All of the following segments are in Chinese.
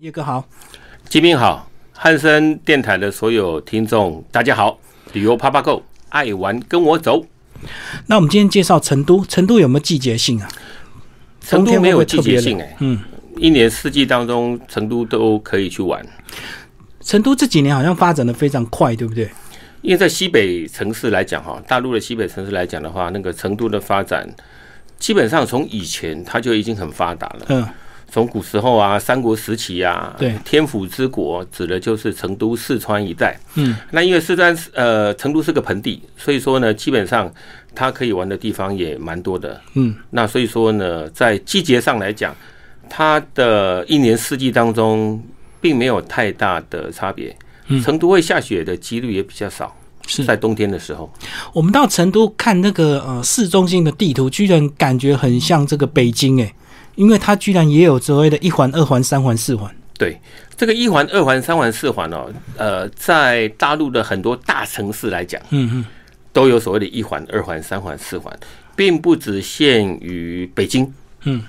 叶哥好，金兵好，汉森电台的所有听众大家好，旅游啪啪购，爱玩跟我走。那我们今天介绍成都，成都有没有季节性啊？成都没有季节性哎，嗯，一年四季当中，成都都可以去玩。成都这几年好像发展的非常快，对不对？因为在西北城市来讲哈，大陆的西北城市来讲的话，那个成都的发展，基本上从以前它就已经很发达了。嗯，从古时候啊，三国时期啊，对天府之国指的就是成都、四川一带。嗯，那因为四川呃成都是个盆地，所以说呢，基本上它可以玩的地方也蛮多的。嗯，那所以说呢，在季节上来讲，它的一年四季当中并没有太大的差别。嗯成都会下雪的几率也比较少，是在冬天的时候。我们到成都看那个呃市中心的地图，居然感觉很像这个北京诶，因为它居然也有所谓的一环、二环、三环、四环。对，这个一环、二环、三环、四环哦，呃，在大陆的很多大城市来讲，嗯嗯，都有所谓的一环、二环、三环、四环，并不只限于北京，嗯，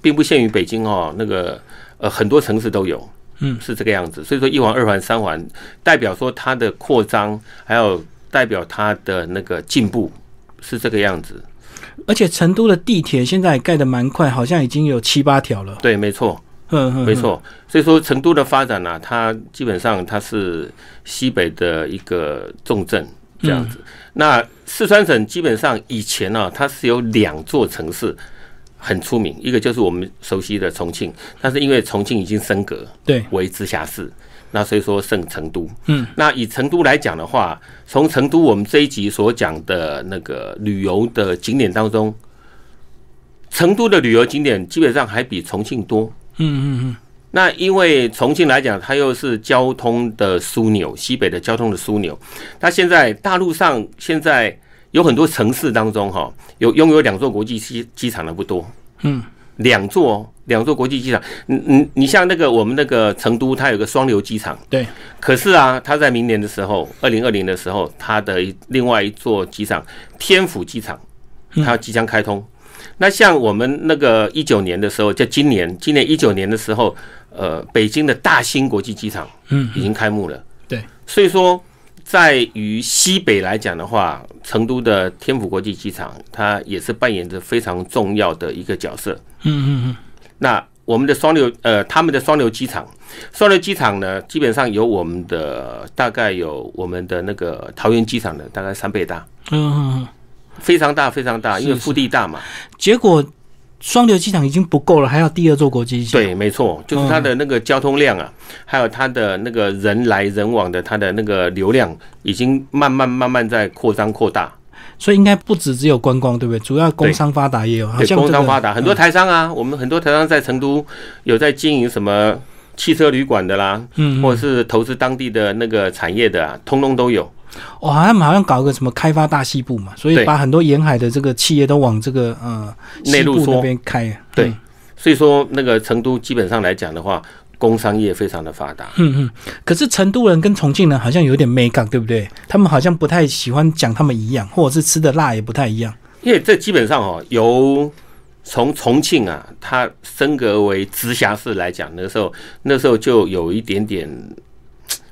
并不限于北京哦，那个呃很多城市都有，嗯是这个样子。所以说一环、二环、三环，代表说它的扩张，还有代表它的那个进步，是这个样子。而且成都的地铁现在盖的蛮快，好像已经有七八条了。对，没错。嗯嗯，没错，所以说成都的发展呢、它基本上它是西北的一个重镇这样子。那四川省基本上以前呢、它是有两座城市很出名，一个就是我们熟悉的重庆，但是因为重庆已经升格对，为直辖市，那所以说剩成都。嗯，那以成都来讲的话，从成都我们这一集所讲的那个旅游的景点当中，成都的旅游景点基本上还比重庆多。嗯嗯嗯，那因为重庆来讲，它又是交通的枢纽，西北的交通的枢纽。它现在大陆上现在有很多城市当中，哈，有拥有两座国际机机场的不多。嗯，两座哦两座国际机场。你你你像那个我们那个成都，它有个双流机场。对，可是啊，它在明年的时候，二零二零的时候，它的一另外一座机场天府机场，它即将开通。那像我们那个一九年的时候，在今年，今年一九年的时候，呃，北京的大兴国际机场嗯已经开幕了。对，所以说，在于西北来讲的话，成都的天府国际机场，它也是扮演着非常重要的一个角色。嗯嗯嗯，那我们的双流，呃，他们的双流机场，双流机场呢，基本上有我们的大概有我们的那个桃园机场的大概三倍大，嗯非常大非常大，因为腹地大嘛。结果双流机场已经不够了，还要第二座国际机场。对，没错，就是它的那个交通量啊，还有它的那个人来人往的它的那个流量，已经慢慢慢慢在扩张扩大。所以应该不止只有观光，对不对？主要工商发达也有，好对，工商发达，很多嗯台商啊，我们很多台商在成都有在经营什么汽车旅馆的啦，嗯，或者是投资当地的那个产业的啊，通通都有。哇，他们好像搞个什么开发大西部嘛，所以把很多沿海的这个企业都往这个呃内陆那边开。对嗯所以说，那个成都基本上来讲的话，工商业非常的发达。嗯嗯。可是成都人跟重庆人好像有点美感，对不对？他们好像不太喜欢讲他们一样，或者是吃的辣也不太一样。因为这基本上哦，由从重庆啊，它升格为直辖市来讲，那时候那时候就有一点点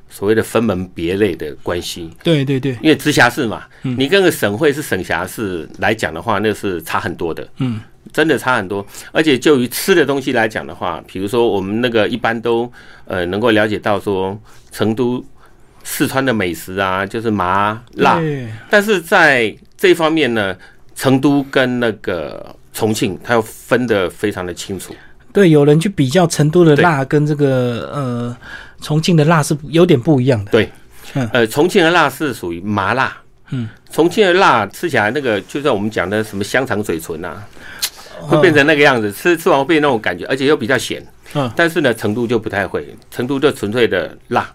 所谓的分门别类的关系。对对对，因为直辖市嘛，嗯你跟个省会是省辖市来讲的话，那是差很多的。嗯，真的差很多。而且就于吃的东西来讲的话，比如说我们那个一般都呃能够了解到说，成都、四川的美食啊，就是麻辣。但是在这方面呢，成都跟那个重庆，它要分得非常的清楚。对，有人去比较成都的辣跟这个呃重庆的辣是有点不一样的。对嗯，呃，重庆的辣是属于麻辣。嗯，重庆的辣吃起来那个，就像我们讲的什么香肠嘴唇啊，会嗯变成那个样子，吃吃完会变那种感觉，而且又比较咸。嗯但是呢，成都就不太会，成都就纯粹的辣，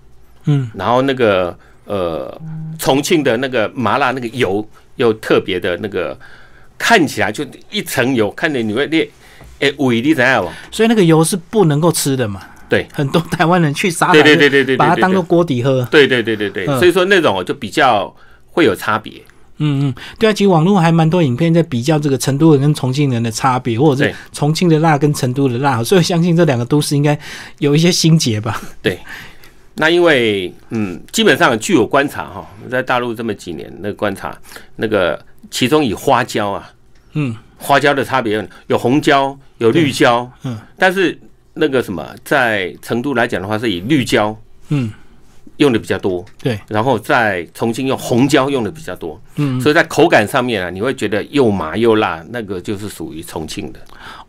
嗯，然后那个呃，重庆的那个麻辣那个油又特别的那个，看起来就一层油，看着你会裂，哎，胃你怎样吧？所以那个油是不能够吃的嘛。对，很多台湾人去沙对对对对对，对把它当做锅底喝。对对对对对，嗯所以说那种就比较会有差别。嗯嗯，对啊，其实网络还蛮多影片在比较这个成都人跟重庆人的差别，或者是重庆的辣跟成都的辣，所以相信这两个都市应该有一些心结吧。对。那因为嗯，基本上据我观察哈，在大陆这么几年，那个观察那个其中以花椒啊，嗯，花椒的差别有红椒有绿椒，嗯，但是那个什么，在成都来讲的话，是以绿椒嗯，用的比较多，对，然后在重庆用红椒用的比较多，嗯，所以在口感上面啊，你会觉得又麻又辣，那个就是属于重庆的，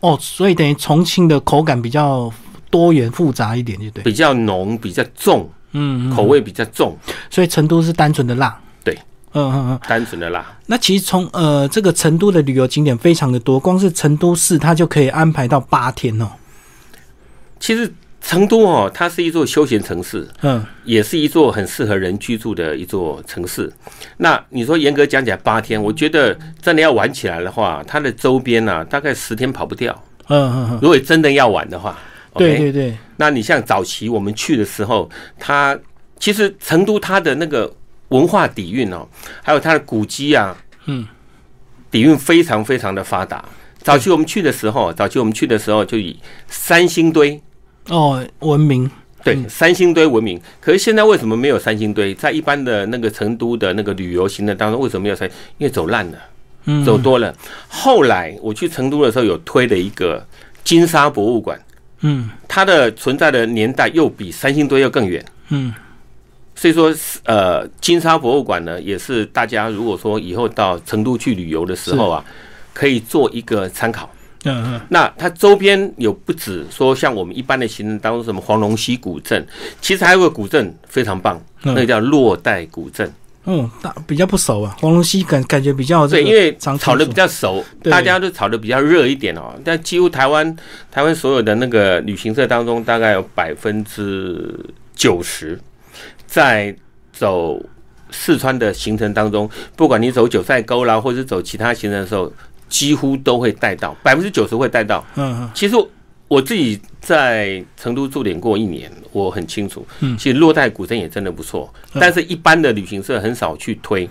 哦，所以等于重庆的口感比较多元复杂一点，就对。比较浓、比较重，嗯，嗯口味比较重，所以成都是单纯的辣。对，嗯嗯嗯。单纯的辣。那其实从呃这个成都的旅游景点非常的多，光是成都市它就可以安排到八天哦。其实成都哦，它是一座休闲城市，嗯也是一座很适合人居住的一座城市。那你说严格讲起来八天，我觉得真的要玩起来的话，它的周边呢、大概十天跑不掉。嗯嗯嗯，如果真的要玩的话，对对对，那你像早期我们去的时候，它其实成都它的那个文化底蕴哦，还有它的古迹啊，嗯，底蕴非常非常的发达。早期我们去的时候，早期我们去的时候就以三星堆哦，文明，对，三星堆文明。可是现在为什么没有三星堆？在一般的那个成都的那个旅游行程当中，为什么没有三？因为走烂了，嗯，走多了。后来我去成都的时候，有推了一个金沙博物馆，嗯它的存在的年代又比三星堆要更远。嗯所以说，呃，金沙博物馆呢，也是大家如果说以后到成都去旅游的时候啊，可以做一个参考。嗯嗯那它周边有不止说像我们一般的行程当中什么黄龙溪古镇，其实还有个古镇非常棒，嗯那个叫洛带古镇。嗯，大比较不熟啊，黄龙溪感感觉比较对，因为常炒的比较熟，大家都炒的比较热一点哦。但几乎台湾台湾所有的那个旅行社当中，大概有百分之九十在走四川的行程当中，不管你走九寨沟啦，或者是走其他行程的时候，几乎都会带到，百分之九十会带到。嗯嗯。其实我自己在成都驻点过一年，我很清楚。嗯。其实洛带古镇也真的不错，嗯。但是一般的旅行社很少去推，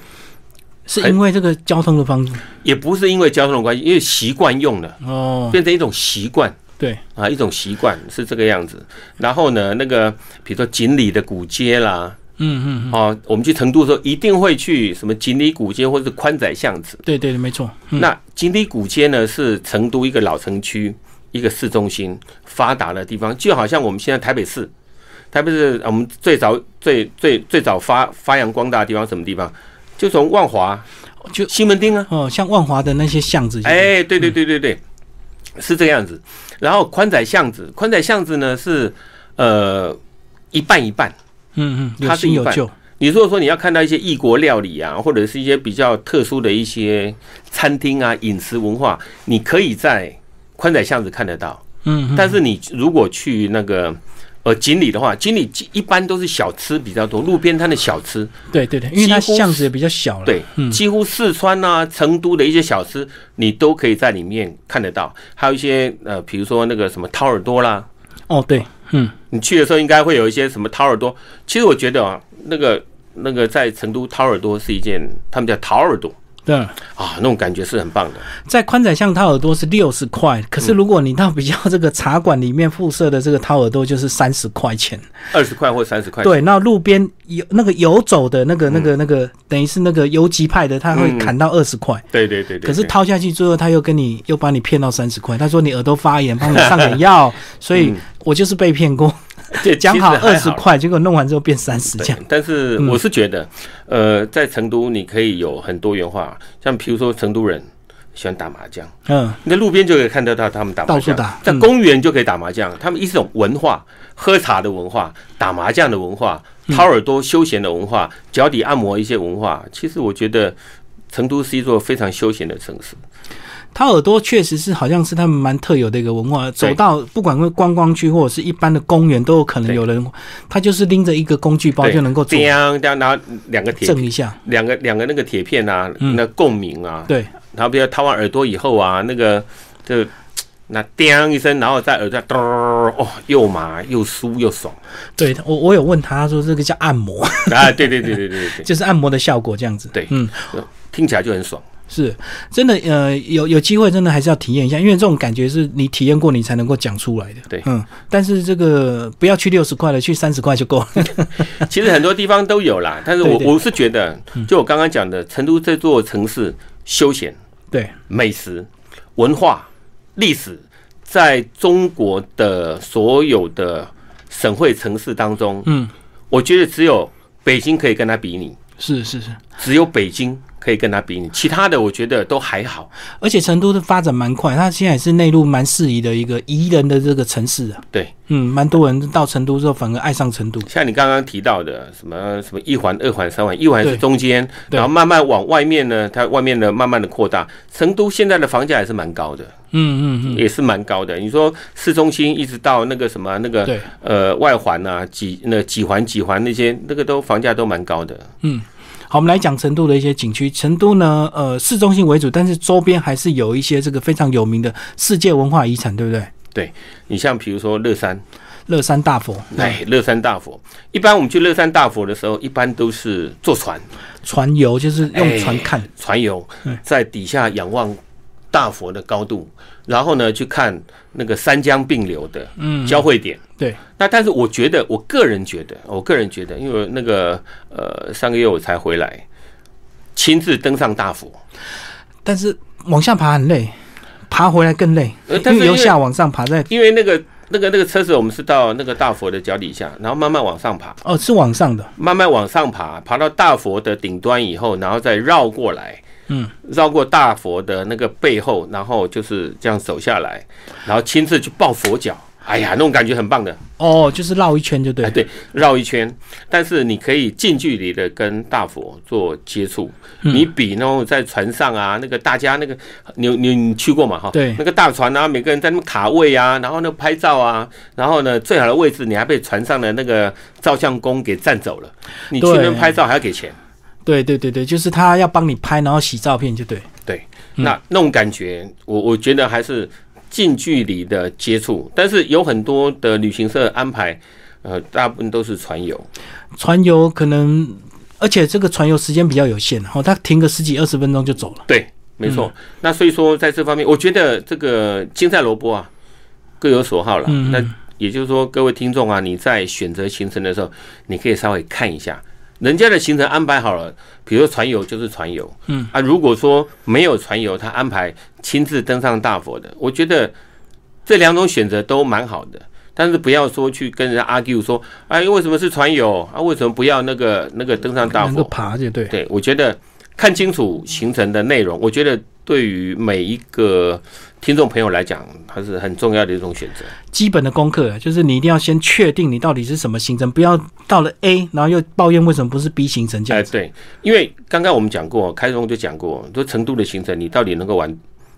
是因为这个交通的方式？也不是因为交通的关系，因为习惯用了，哦，变成一种习惯。对，啊，一种习惯是这个样子。然后呢，那个比如说锦里的古街啦，嗯嗯嗯，哦，我们去成都的时候一定会去什么锦里古街或者是宽窄巷子。对对对，没错，嗯那锦里古街呢，是成都一个老城区，一个市中心发达的地方，就好像我们现在台北市，台北市我们最早最最最早发发扬光大的地方什么地方？就从万华就西门町啊，哦，像万华的那些巷子，哎，对对对对对，是这个样子。然后宽窄巷子，宽窄巷子呢是呃一半一半。嗯嗯，它是一半你如果说你要看到一些异国料理啊，或者是一些比较特殊的一些餐厅啊、饮食文化，你可以在宽窄巷子看得到。嗯，嗯但是你如果去那个呃锦里的话，锦里一般都是小吃比较多，路边摊的小吃，对对对，因为它巷子也比较小了，对，嗯。几乎四川啊、成都的一些小吃，你都可以在里面看得到。还有一些呃，比如说那个什么掏耳朵啦，哦对，嗯你去的时候应该会有一些什么掏耳朵。其实我觉得啊，那个那个在成都掏耳朵是一件，他们叫掏耳朵对，啊，那种感觉是很棒的。在宽窄巷掏耳朵是六十块，可嗯是如果你到比较这个茶馆里面附设的这个掏耳朵就是三十块钱，二十块或三十块，对，那路边游那个游走的那嗯个那个那个，等于是那个游击派的，他会砍到二十块。对对对对。可是掏下去之后，他又跟你又把你骗到三十块。他说你耳朵发炎，帮你上点药，所以嗯我就是被骗过。这讲好二十块，结果弄完之后变三十这样。，但是嗯我是觉得，呃，在成都你可以有很多元化，像比如说成都人喜欢打麻将，嗯，你在路边就可以看得到他们打麻将，到处打在嗯公园就可以打麻将，他们一种文化，喝茶的文化，打麻将的文化，嗯掏耳朵休闲的文化，脚底按摩一些文化。其实我觉得成都是一座非常休闲的城市。掏耳朵确实是好像是他们蛮特有的一个文化。走到不管是观光区或者是一般的公园，都有可能有人，他就是拎着一个工具包就能够做这样这样拿两个铁震一下。两个两个那个铁片啊，嗯那共鸣啊，对，然后比如掏完耳朵以后啊，那个就那叮一声，然后在耳朵咚哦，又麻又酥又爽对我我有问他，他说这个叫按摩，啊！对对对对对对对。就是按摩的效果这样子。对嗯，听起来就很爽。是真的，呃，有有机会真的还是要体验一下，因为这种感觉是你体验过，你才能够讲出来的。对。嗯，但是这个不要去六十块了，去三十块就够了。其实很多地方都有啦，但是我我是觉得，就我刚刚讲的，成都这座城市，休闲、对，美食、文化、历史，在中国的所有的省会城市当中，嗯，我觉得只有北京可以跟它比拟，是是是，只有北京可以跟他比拟，其他的我觉得都还好。而且成都的发展蛮快，它现在也是内陆蛮适宜的一个宜人的这个城市啊。对，嗯，蛮多人到成都之后反而爱上成都。像你刚刚提到的什么什么一环、二环、三环，一环是中间，然后慢慢往外面呢，它外面呢慢慢的扩大。成都现在的房价也是蛮高的，嗯嗯嗯，也是蛮高的。你说市中心一直到那个什么那个，呃外环啊，几那几环几环那些那个都房价都蛮高的。好，我们来讲成都的一些景区。成都呢，呃，市中心为主，但是周边还是有一些这个非常有名的世界文化遗产，对不对？对你像比如说乐山，乐山大佛，哎，乐山大佛，一般我们去乐山大佛的时候，一般都是坐船。船游就是用船看，船游嗯，在底下仰望大佛的高度，然后呢去看那个三江并流的嗯，交汇点。对，那但是我觉得，我个人觉得，我个人觉得，因为那个呃上个月我才回来，亲自登上大佛，但是往下爬很累，爬回来更累，呃但是由下往上爬在，因为那个那个那个车子，我们是到那个大佛的脚底下，然后慢慢往上爬，哦，是往上的，慢慢往上爬，爬到大佛的顶端以后，然后再绕过来，嗯，绕过大佛的那个背后，然后就是这样走下来，然后亲自去抱佛脚。哎呀，那种感觉很棒的，哦，就是绕一圈就对。哎，了，对，绕一圈，但是你可以近距离的跟大佛做接触，嗯。你比那种在船上啊，那个大家那个，你你你去过嘛哈？对。那个大船啊，每个人在那边卡位啊，然后呢拍照啊，然后呢最好的位置你还被船上的那个照相工给占走了，你去那边拍照还要给钱，对对对对，就是他要帮你拍，然后洗照片就对，对，嗯那那种感觉，我我觉得还是近距离的接触，但是有很多的旅行社安排，呃，大部分都是船游。船游可能，而且这个船游时间比较有限，哦，他停个十几二十分钟就走了，对，没嗯错。那所以说，在这方面，我觉得这个青菜萝卜啊，各有所好了。那也就是说，各位听众啊，你在选择行程的时候，你可以稍微看一下人家的行程安排好了，比如说船游就是船游，嗯啊，如果说没有船游，他安排亲自登上大佛的，我觉得这两种选择都蛮好的。但是不要说去跟人家 argue 说，哎，为什么是船游啊？为什么不要那个那个登上大佛？爬就对，对，我觉得看清楚行程的内容，我觉得对于每一个听众朋友来讲，它是很重要的一种选择。基本的功课就是你一定要先确定你到底是什么行程，不要到了 A，然后又抱怨为什么不是 B 行程这哎，样子。对，因为刚刚我们讲过，开宗就讲过，说成都的行程你到底能够玩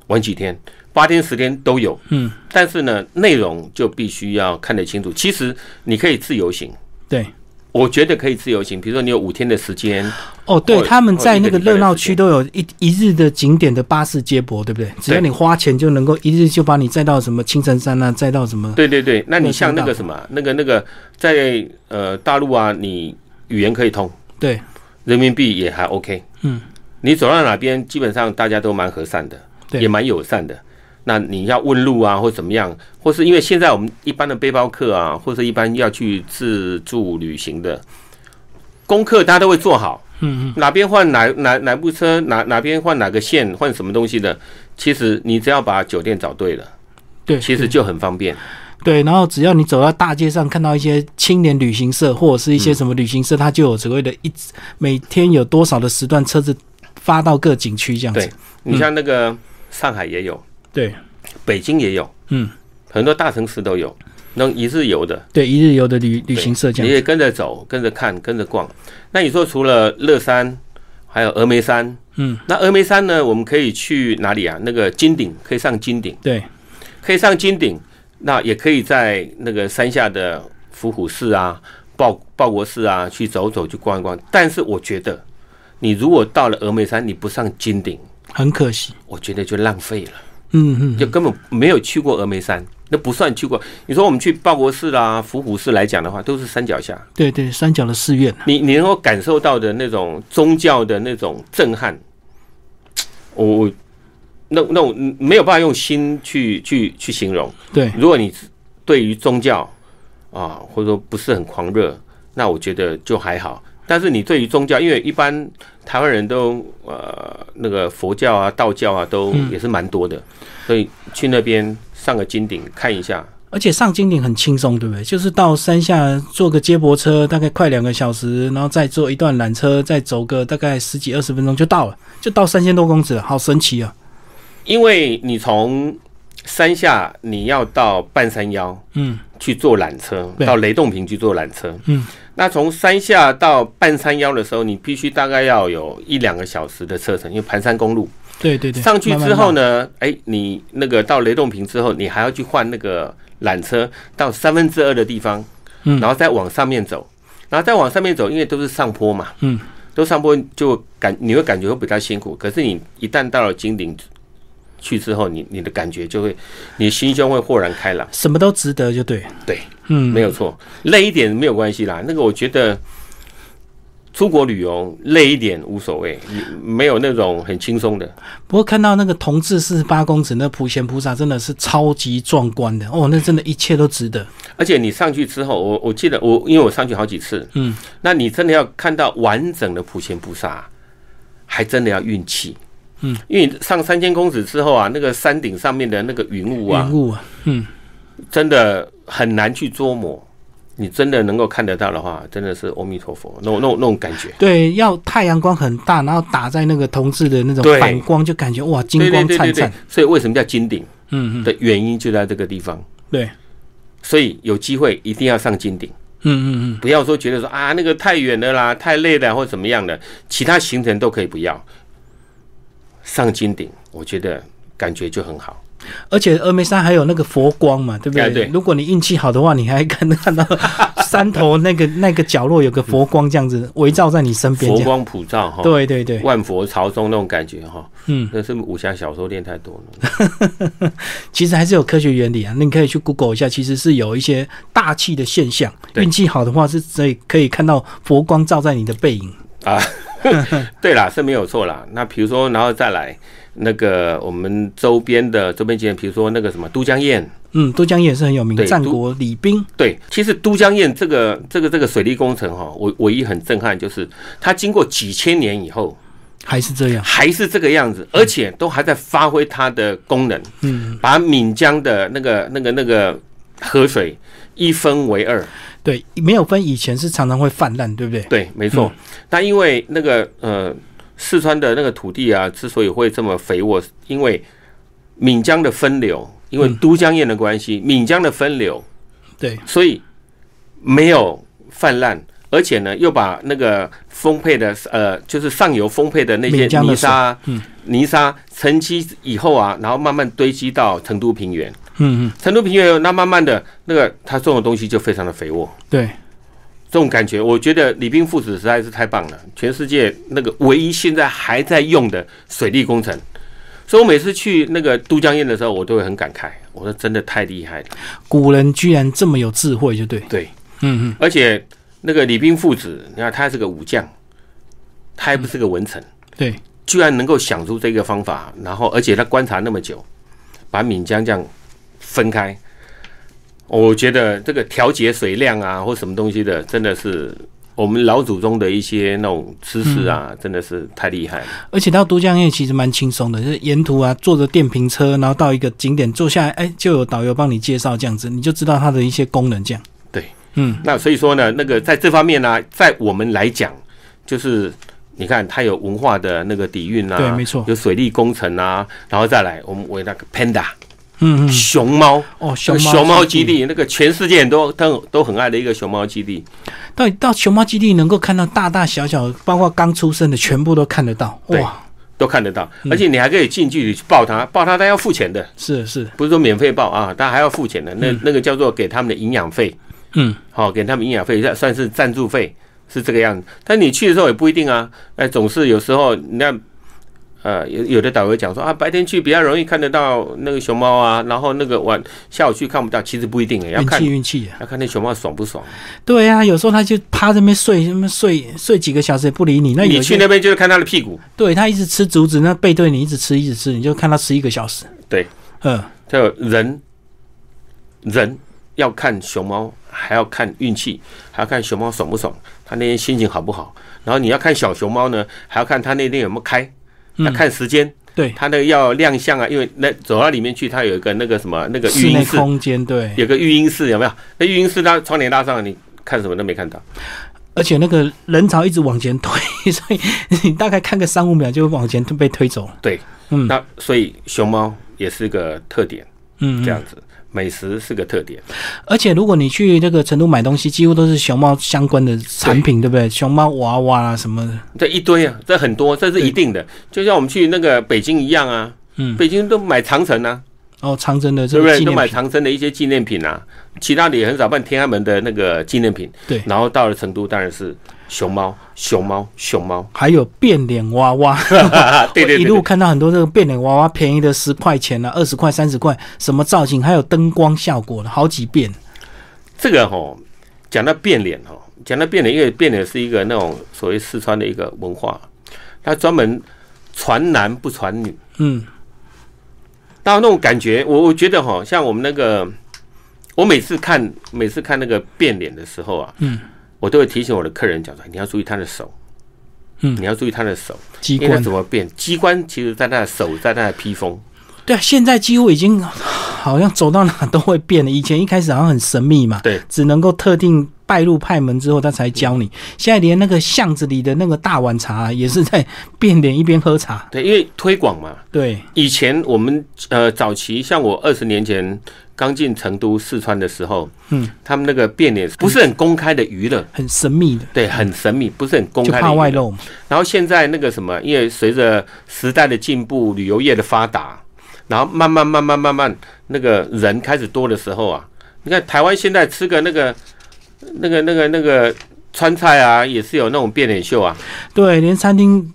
玩几天，八天十天都有，嗯，但是呢，内容就必须要看得清楚。其实你可以自由行，对，我觉得可以自由行，比如说你有五天的时间，哦，对，他们在那个热闹区都有一一日的景点的巴士接驳，对不对？只要你花钱就能够一日就把你载到什么青城山啊，载到什么？对对对，那你像那个什么，那个那个在呃大陆啊，你语言可以通，对，人民币也还 OK，嗯，你走到哪边，基本上大家都蛮和善的，对。也蛮友善的。那你要问路啊，或怎么样，或是因为现在我们一般的背包客啊，或是一般要去自助旅行的功课，大家都会做好。嗯嗯，哪边换哪哪哪部车，哪哪边换哪个线，换什么东西的，其实你只要把酒店找对了，对，其实就很方便。对，然后只要你走到大街上看到一些青年旅行社或者是一嗯些什么旅行社，它就有所谓的一每天有多少的时段车子发到各景区这样子对。你像那个上海也有，对北京也有，嗯，很多大城市都有，那一日游的，对，一日游的旅旅行社这样。你也跟着走，跟着看，跟着逛。那你说除了乐山，还有峨眉山，嗯，那峨眉山呢，我们可以去哪里啊？那个金顶可以上金顶，对，可以上金顶，那也可以在那个山下的伏虎寺啊、报报国寺啊去走走，去逛一逛。但是我觉得，你如果到了峨眉山，你不上金顶，很可惜。我觉得就浪费了。嗯嗯，就根本没有去过峨眉山，那不算去过。你说我们去报国寺啦、伏虎寺来讲的话，都是山脚下，对对，山脚的寺院。你你能够感受到的那种宗教的那种震撼，我我那那我没有办法用心去去去形容。对，如果你对于宗教啊，或者说不是很狂热，那我觉得就还好。但是你对于宗教，因为一般台湾人都呃那个佛教啊、道教啊，都也是蛮多的，所以去那边上个金顶看一下。而且上金顶很轻松，对不对？就是到山下坐个接驳车，大概快两个小时，然后再坐一段缆车，再走个大概十几二十分钟就到了，就到三千多公尺了，好神奇啊！因为你从山下你要到半山腰，嗯，去坐缆车到雷洞坪去坐缆车，嗯，那从山下到半山腰的时候，你必须大概要有一两个小时的车程，因为盘山公路。对对对，上去之后呢？哎，你那个到雷洞坪之后，你还要去换那个缆车到三分之二的地方，嗯然后再往上面走，然后再往上面走，因为都是上坡嘛，嗯，都上坡就感你会感觉会比较辛苦，可是你一旦到了金顶去之后，你你的感觉就会，你心胸会豁然开朗，什么都值得，就对。对，嗯，没有错，累一点没有关系啦，那个我觉得。出国旅游累一点无所谓，你没有那种很轻松的。不过看到那个同治四十八公尺那普贤菩萨，真的是超级壮观的哦，那真的一切都值得。而且你上去之后，我我记得我因为我上去好几次，嗯，那你真的要看到完整的普贤菩萨，还真的要运气，嗯，因为你上三千公尺之后啊，那个山顶上面的那个云雾啊云，雾啊，嗯，真的很难去捉摸。你真的能够看得到的话，真的是阿弥陀佛，那种那种那种感觉。对，要太阳光很大，然后打在那个同治的那种反光，就感觉哇，金光灿灿。，所以为什么叫金顶嗯嗯，的原因就在这个地方。对，所以有机会一定要上金顶。嗯嗯不要说觉得说啊那个太远了啦，太累了或怎么样的，其他行程都可以不要。上金顶，我觉得感觉就很好。嗯，而且峨眉山还有那个佛光嘛，对不对？哎对如果你运气好的话，你还看看到山头那个 那个角落有个佛光这样子围绕在你身边。佛光普照哈，对对对，万佛朝宗那种感觉哈，嗯，那是武侠小说练太多了。其实还是有科学原理啊，那你可以去 Google 一下，其实是有一些大气的现象。对运气好的话，是可以可以看到佛光照在你的背影。对啦，是没有错啦。那比如说，然后再来那个我们周边的周边景点，比如说那个什么都江堰，嗯，都江堰也是很有名，的战国李冰。对，其实都江堰这个这个这个水利工程哈，我唯一很震撼就是它经过几千年以后还是这样，还是这个样子，而且都还在发挥它的功能，嗯，把闽江的那个那个那个河水一分为二。对，没有分以前是常常会泛滥，对不对？对，没错。那因为那个呃，四川的那个土地啊，之所以会这么肥沃，因为闽江的分流，因为嗯都江堰的关系，闽江的分流，对，所以没有泛滥，而且呢，又把那个丰沛的呃，就是上游丰沛的那些泥沙，嗯泥沙沉积以后啊，然后慢慢堆积到成都平原，嗯嗯，成都平原那慢慢的那个他种的东西就非常的肥沃。对，这种感觉，我觉得李冰父子实在是太棒了，全世界那个唯一现在还在用的水利工程。所以我每次去那个都江堰的时候，我都会很感慨，我说真的太厉害了。古人居然这么有智慧，就对。对，嗯嗯，而且那个李冰父子，你看他是个武将，他还不是个文臣，对，居然能够想出这个方法，然后而且他观察那么久，把闽江这样分开，我觉得这个调节水量啊或什么东西的，真的是我们老祖宗的一些那种知识啊，真的是太厉害了。而且到都江堰其实蛮轻松的，就是沿途啊坐着电瓶车，然后到一个景点坐下来，哎，就有导游帮你介绍这样子，你就知道它的一些功能这样。对，嗯，那所以说呢，那个在这方面呢、在我们来讲，就是你看它有文化的那个底蕴啊，对没错。有水利工程啊，然后再来我们为那个 panda 嗯嗯，熊猫。哦，熊猫熊猫基，地，那个全世界都都都很爱的一个熊猫基地，到到熊猫基地能够看到大大小小，包括刚出生的，全部都看得到。对哇，都看得到，嗯。而且你还可以近距离去抱它，抱它它要付钱的，是是，不是说免费抱啊，它还要付钱的。那那个叫做给他们的营养费，嗯，好、给他们营养费，算算是赞助费，是这个样子。但你去的时候也不一定啊，哎，总是有时候你看，呃，有有的导游讲说啊，白天去比较容易看得到那个熊猫啊，然后那个晚下午去看不到，其实不一定诶，要看运气运气啊。要看那熊猫爽不爽。对啊，有时候他就趴在那边睡，那么睡睡几个小时也不理你。那你去那边就是看它的屁股，对他一直吃竹子，那背对你一直吃一直吃，你就看他吃一个小时。对，嗯，就人人要看熊猫，还要看运气，还要看熊猫爽不爽，它那天心情好不好。然后你要看小熊猫呢，还要看它那天有没有开，嗯要看时间。对，它那个要亮相啊，因为那走到里面去，它有一个那个什么那个室内育婴室，空间对，有个育婴室有没有？那育婴室它窗帘拉上，你看什么都没看到。而且那个人潮一直往前推，所以你大概看个三五秒就会往前被推走了。对，嗯那所以熊猫也是个特点，嗯，这样子，美食是个特点。而且如果你去那个成都买东西，几乎都是熊猫相关的产品，对不对？熊猫娃娃啊什么的，这一堆啊，这很多，这是一定的。就像我们去那个北京一样啊，嗯，北京都买长城啊，哦，长城的这对不对？都买长城的一些纪念品啊，其他的也很少办天安门的那个纪念品。对然后到了成都，当然是熊猫，熊猫，熊猫。还有变脸娃娃，对对对一路看到很多这个变脸娃娃，便宜的十块钱啊，二十块、三十块，什么造型，还有灯光效果的，好几遍。这个哈，讲到变脸哈，讲到变脸，因为变脸是一个那种所谓四川的一个文化，它专门传男不传女。嗯，到那种感觉，我我觉得哈，像我们那个，我每次看每次看那个变脸的时候啊，嗯，我都会提醒我的客人讲说，你要注意他的手，嗯你要注意他的手，机关怎么变？机关其实在他的手，在他的披风，对啊，现在几乎已经 好像走到哪都会变了。以前一开始好像很神秘嘛，对，只能够特定拜入派门之后他才教你。现在连那个巷子里的那个大碗茶也是在变脸一边喝茶。对，因为推广嘛。对，以前我们呃早期，像我二十年前刚进成都四川的时候，嗯，他们那个变脸不是很公开的娱乐，很神秘的，对，很神秘，不是很公开的。怕外露。然后现在那个什么，因为随着时代的进步，旅游业的发达，然后慢慢慢慢慢慢那个人开始多的时候啊，你看台湾现在吃个那个那个那个那个川菜啊，也是有那种变脸秀啊，对，连餐厅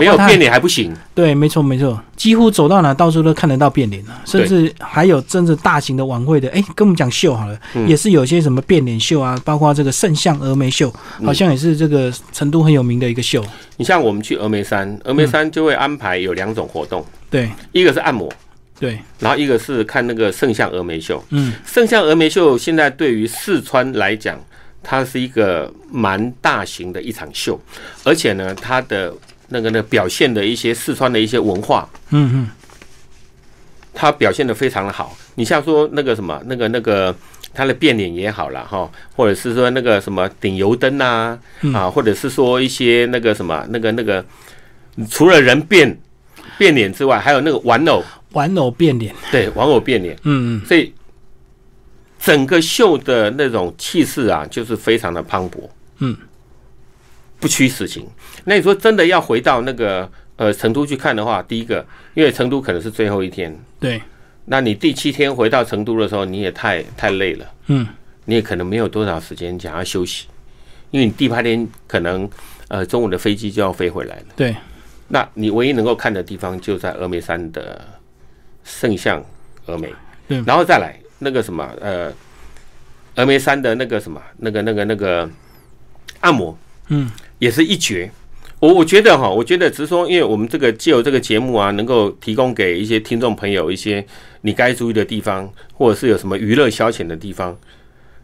没有变脸还不行。对，没错没错，几乎走到哪到处都看得到变脸了，甚至还有真正大型的晚会的，哎，跟我们讲秀好了，嗯。也是有些什么变脸秀啊，包括这个圣象峨眉秀，嗯。好像也是这个成都很有名的一个秀。你像我们去峨眉山，峨眉山就会安排有两种活动，对。一个是按摩，对，然后一个是看那个圣象峨眉秀。嗯，圣象峨眉秀现在对于四川来讲，它是一个蛮大型的一场秀，而且呢，它的那个呢表现的一些四川的一些文化，嗯嗯，他表现的非常的好。你像说那个什么，那个那个他的变脸也好了哈，或者是说那个什么顶油灯啊，嗯啊，或者是说一些那个什么那个那个，除了人变变脸之外，还有那个玩偶，玩偶变脸，对，玩偶变脸。嗯嗯，所以整个秀的那种气势啊，就是非常的磅礴，嗯，不虚此行。那你说真的要回到那个呃成都去看的话，第一个，因为成都可能是最后一天，对，那你第七天回到成都的时候，你也太太累了，嗯。你也可能没有多少时间想要休息，因为你第八天可能呃中午的飞机就要飞回来了。对，那你唯一能够看的地方就在峨眉山的圣象峨眉，对。然后再来那个什么呃，峨眉山的那个什么那个那个那个按摩。嗯也是一绝。我我觉得哈，我觉得只是说，因为我们这个借由这个节目啊，能够提供给一些听众朋友一些你该注意的地方，或者是有什么娱乐消遣的地方。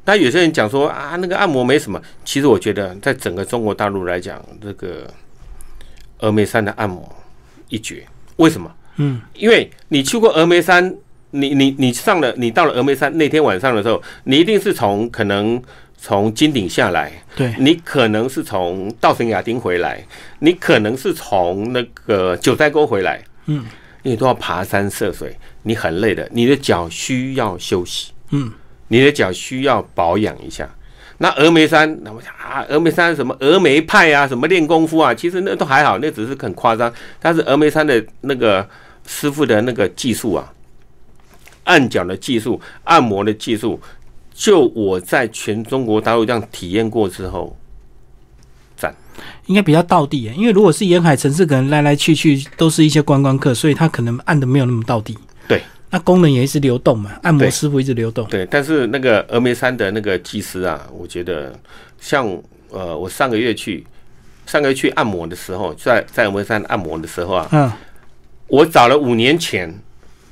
那有些人讲说啊，那个按摩没什么，其实我觉得在整个中国大陆来讲，这个峨眉山的按摩一绝。为什么？嗯，因为你去过峨眉山，你你你上了，你到了峨眉山那天晚上的时候，你一定是从可能从金顶下来，对，你可能是从稻城亚丁回来，你可能是从那个九寨沟回来，嗯，你都要爬山涉水，你很累的，你的脚需要休息，嗯，你的脚需要保养一下。那峨眉山，那我想啊，峨眉山什么峨眉派啊，什么练功夫啊，其实那都还好，那只是很夸张。但是峨眉山的那个师傅的那个技术啊，按脚的技术、按摩的技术，就我在全中国大陆这样体验过之后，赞。应该比较到地耶，因为如果是沿海城市，可能来来去去都是一些观光客，所以他可能按的没有那么到地。对，那功能也一直流动嘛，按摩师傅一直流动。对，但是那个峨眉山的那个技师啊，我觉得像呃，我上个月去，上个月去按摩的时候，在在峨眉山按摩的时候啊，嗯，我找了五年前，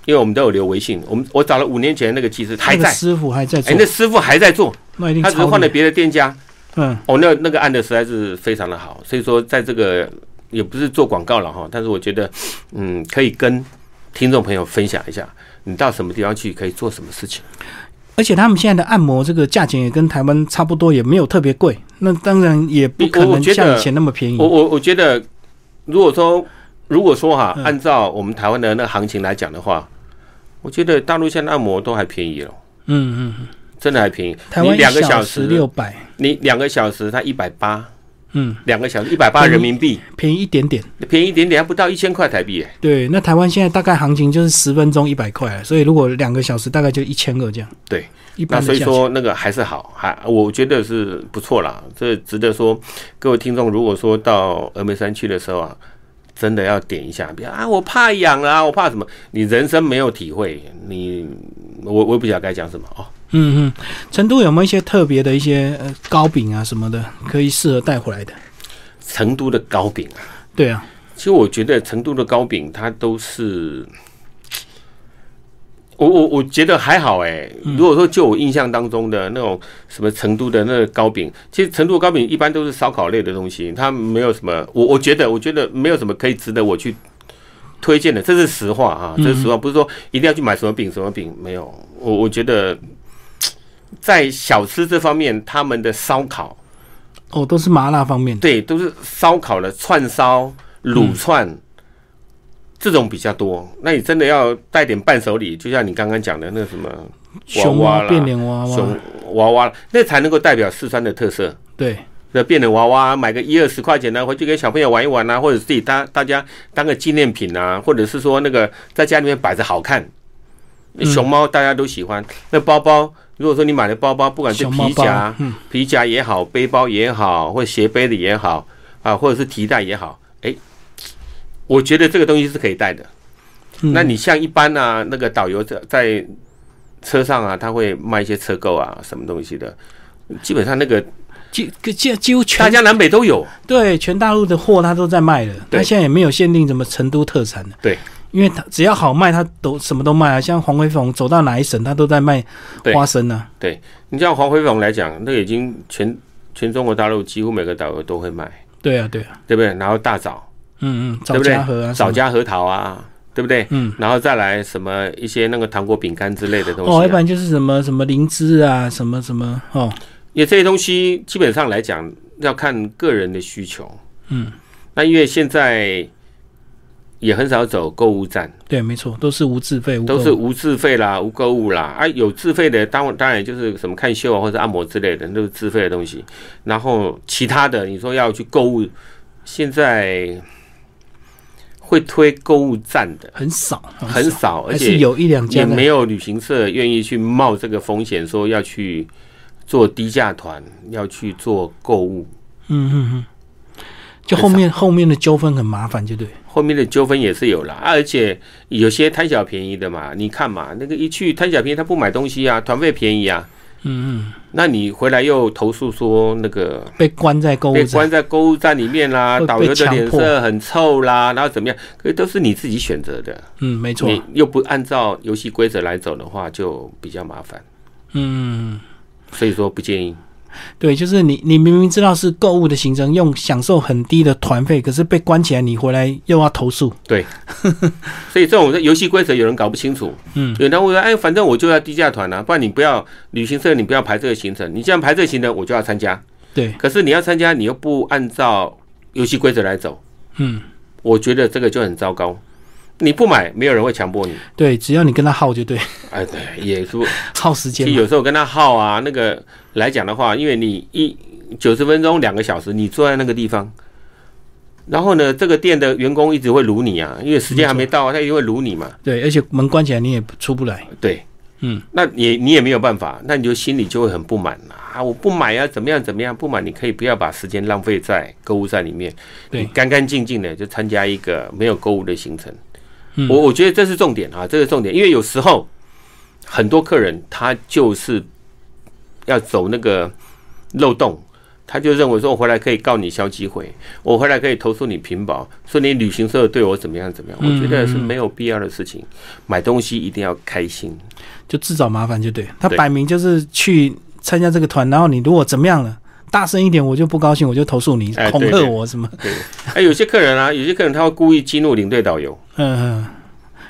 因为我们都有留微信，我们我找了五年前那个技师还在，那个师傅还在做哎，，那师傅还在做，他只是换了别的店家，嗯，哦，那那个按的实在是非常的好，所以说在这个也不是做广告了哈，但是我觉得，嗯，可以跟听众朋友分享一下，你到什么地方去可以做什么事情。而且他们现在的按摩这个价钱也跟台湾差不多，也没有特别贵。那当然也不可能像以前那么便宜我。我我觉得，如果说如果说哈，嗯按照我们台湾的那个行情来讲的话，我觉得大陆现在按摩都还便宜了，嗯嗯，真的还便宜。台湾你两个小时时六百，你两个小时它一百八，嗯，两个小时一百八人民币，便宜一点点。便宜一点点，还不到一千块台币耶。对，那台湾现在大概行情就是十分钟一百块，所以如果两个小时大概就一千二这样。对，一那所以。说那个还是好，还我觉得是不错啦。这值得说，各位听众，如果说到峨眉山去的时候啊，真的要点一下，别啊，我怕痒啊，我怕什么？你人生没有体会，你我我也不晓得该讲什么哦。嗯嗯，成都有没有一些特别的一些呃糕饼啊什么的，可以适合带回来的？成都的糕饼啊，对啊，其实我觉得成都的糕饼它都是。我我我觉得还好哎、如果说就我印象当中的那种什么成都的那个糕饼，其实成都的糕饼一般都是烧烤类的东西，它没有什么，我我觉得我觉得没有什么可以值得我去推荐的，这是实话啊，这是实话，不是说一定要去买什么饼什么饼，没有，我我觉得在小吃这方面，他们的烧烤哦，都是麻辣方面的。对，都是烧烤的串烧、卤串、这种比较多。那你真的要带点伴手礼，就像你刚刚讲的那什么熊娃变脸娃娃，熊娃娃，那才能够代表四川的特色。对，那变脸娃娃，买个一二十块钱呢，回去给小朋友玩一玩啊，或者自己大大家当个纪念品啊，或者是说那个在家里面摆着好看。嗯熊猫大家都喜欢，那包包，如果说你买的包包，不管是皮夹，，嗯，皮夹也好，背包也好，或者斜背的也好，啊，或者是提袋也好，哎、我觉得这个东西是可以带的。嗯那你像一般啊，那个导游在在车上啊，他会卖一些车购啊，什么东西的，基本上那个几几几乎全大全江南北都有。对全大陆的货他都在卖了，对它现在也没有限定什么成都特产的。对，因为他只要好卖，他都什么都卖啊。像黄辉凤走到哪一省，他都在卖花生啊。对你像黄辉凤来讲，那个已经全全中国大陆几乎每个导游都会卖，对啊，对啊，对不对？然后大枣，嗯嗯，枣对不对啊，枣，夹核桃啊，对不对？嗯。然后再来什么一些那个糖果饼干之类的东西、哦，啊，一般就是什么什么灵芝啊，什么什么哦，因为这些东西基本上来讲要看个人的需求。嗯，那因为现在也很少走购物站，对，没错，都是无自费，都是无自费啦、无购物啦。啊，有自费的，当当然就是什么看秀啊或者按摩之类的，都是自费的东西。然后其他的，你说要去购物，现在会推购物站的。很少，很少，而且有一两家也没有旅行社愿意去冒这个风险，说要去做低价团，要去做购物。嗯嗯嗯，就后面后面的纠纷很麻烦，就对。后面的纠纷也是有啦，啊而且有些贪小便宜的嘛，你看嘛，那个一去贪小便宜，他不买东西啊，团费便宜啊，嗯嗯，那你回来又投诉说那个被关在购物被关，在购物站里面啦，导游的脸色很臭啦，然后怎么样？可是都是你自己选择的，嗯，没错，你又不按照游戏规则来走的话，就比较麻烦。嗯，所以说不建议。对，就是你你明明知道是购物的行程，用享受很低的团费，可是被关起来，你回来又要投诉，对 所以这种游戏规则有人搞不清楚，嗯，有人会说，哎，反正我就要低价团啊，不然你不要旅行社，你不要排这个行程，你既然排这个行程，我就要参加。对，可是你要参加，你又不按照游戏规则来走，嗯，我觉得这个就很糟糕。你不买，没有人会强迫你。对，只要你跟他耗就对，哎，对，也是。耗时间有时候跟他耗啊，那个来讲的话，因为你一九十分钟、两个小时，你坐在那个地方，然后呢，这个店的员工一直会撸你啊，因为时间还没到啊，他一定会撸你嘛。对，而且门关起来你也出不来，对，嗯，那你你也没有办法，那你就心里就会很不满啊！我不买啊，怎么样怎么样？不买你可以不要把时间浪费在购物站里面，对你干干净净的就参加一个没有购物的行程。嗯我我觉得这是重点啊，这是重点，因为有时候很多客人他就是要走那个漏洞。他就认为说，我回来可以告你消基会，我回来可以投诉你屏保，说你旅行社对我怎么样怎么样。我觉得是没有必要的事情。买东西一定要开心，就自找麻烦就对。他摆明就是去参加这个团，然后你如果怎么样了，大声一点我就不高兴，我就投诉你，恐吓我什么？对，哎，有些客人啊，有些客人他会故意激怒领队导游，嗯嗯，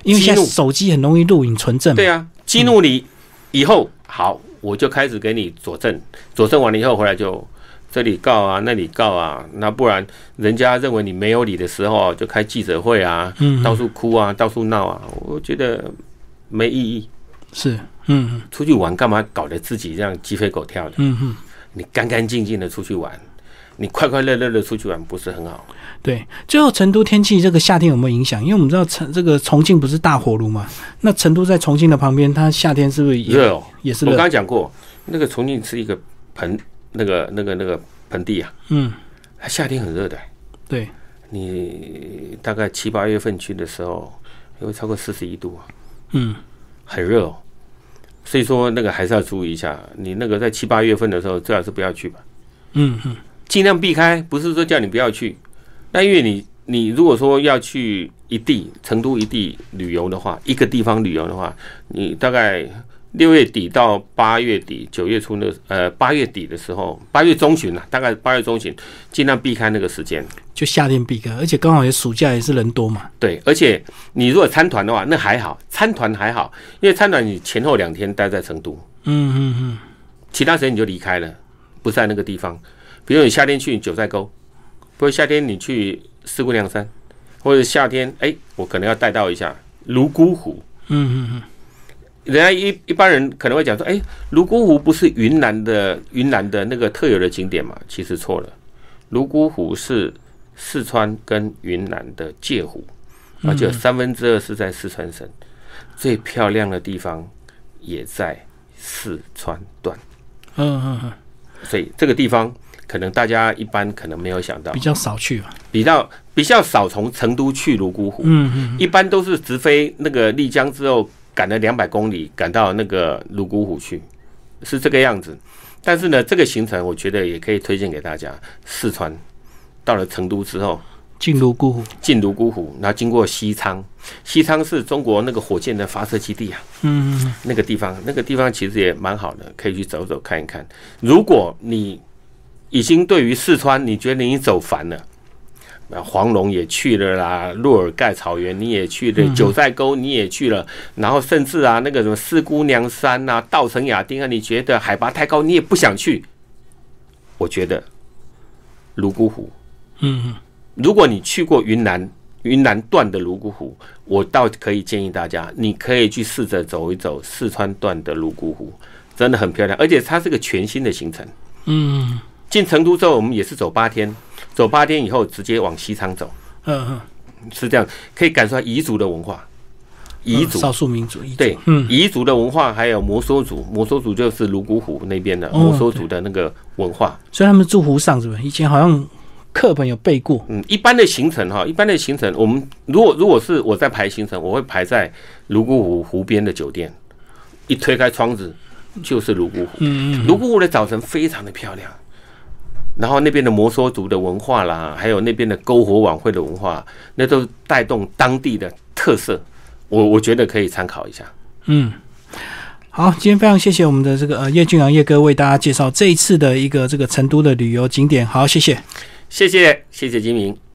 因为现在手机很容易录影存证。对啊，激怒你以后，好，我就开始给你佐证，佐证完了以后回来就这里告啊，那里告啊，那不然人家认为你没有理的时候，就开记者会啊，嗯，到处哭啊，到处闹啊，我觉得没意义。是，嗯嗯出去玩干嘛搞得自己这样鸡飞狗跳的？嗯哼，你干干净净的出去玩，你快快乐乐的出去玩，不是很好？对。最后，成都天气这个夏天有没有影响？因为我们知道成这个重庆不是大火炉嘛，那成都在重庆的旁边，它夏天是不是也热哦，我刚也是热？刚讲过，那个重庆是一个盆，那个那个那个盆地啊，嗯，它夏天很热的。对，你大概七八月份去的时候，会超过四十一度啊，嗯很热哦。所以说那个还是要注意一下，你那个在七八月份的时候，最好是不要去吧，嗯嗯尽量避开。不是说叫你不要去，那因为你你如果说要去一地成都一地旅游的话，一个地方旅游的话，你大概六月底到八月底、九月初那个呃八月底的时候，八月中旬啊，大概八月中旬，尽量避开那个时间。就夏天避开，而且刚好也暑假也是人多嘛。对，而且你如果参团的话，那还好，参团还好，因为参团你前后两天待在成都，嗯嗯嗯，其他时间你就离开了，不在那个地方。比如你夏天去九寨沟，或者夏天你去四姑娘山，或者夏天哎，我可能要带到一下泸沽湖。嗯嗯嗯，人家一一般人可能会讲说，哎，泸沽湖不是云南的云南的那个特有的景点嘛？其实错了，泸沽湖是四川跟云南的界湖，而且有三分之二是在四川省，最漂亮的地方也在四川段，嗯嗯嗯，所以这个地方可能大家一般可能没有想到比，较少去吧。比较比较少从成都去泸沽湖，嗯嗯一般都是直飞那个丽江之后，赶了两百公里，赶到那个泸沽湖去，是这个样子。但是呢，这个行程我觉得也可以推荐给大家。四川到了成都之后，进泸沽湖。进泸沽湖，然后经过西昌，西昌是中国那个火箭的发射基地啊，嗯嗯那个地方，那个地方其实也蛮好的，可以去走走看一看。如果你已经对于四川你觉得你走烦了，那黄龙也去了啦，洛尔盖草原你也去了，九寨沟你也去了，然后甚至啊那个什么四姑娘山啊、稻城亚丁啊，你觉得海拔太高，你也不想去。我觉得泸沽湖，嗯嗯，如果你去过云南云南段的泸沽湖，我倒可以建议大家，你可以去试着走一走四川段的泸沽湖，真的很漂亮，而且它是个全新的行程。嗯进成都之后，我们也是走八天，走八天以后直接往西昌走，嗯嗯，是这样，可以感受到彝族的文化。彝族少数民族，对，嗯彝族的文化，还有摩梭族，摩梭族就是泸沽湖那边的哦摩梭族的那个文化。所以他们住湖上是不是？以前好像课本有背过。嗯，一般的行程哈，一般的行程，我们如果如果是我在排行程，我会排在泸沽湖湖边的酒店，一推开窗子就是泸沽湖。嗯嗯泸沽湖的早晨非常的漂亮，然后那边的摩梭族的文化啦，还有那边的篝火晚会的文化，那都带动当地的特色。我我觉得可以参考一下。嗯。好，今天非常谢谢我们的这个呃叶俊阳叶哥为大家介绍这一次的一个这个成都的旅游景点。好，谢谢。谢谢，谢谢金明。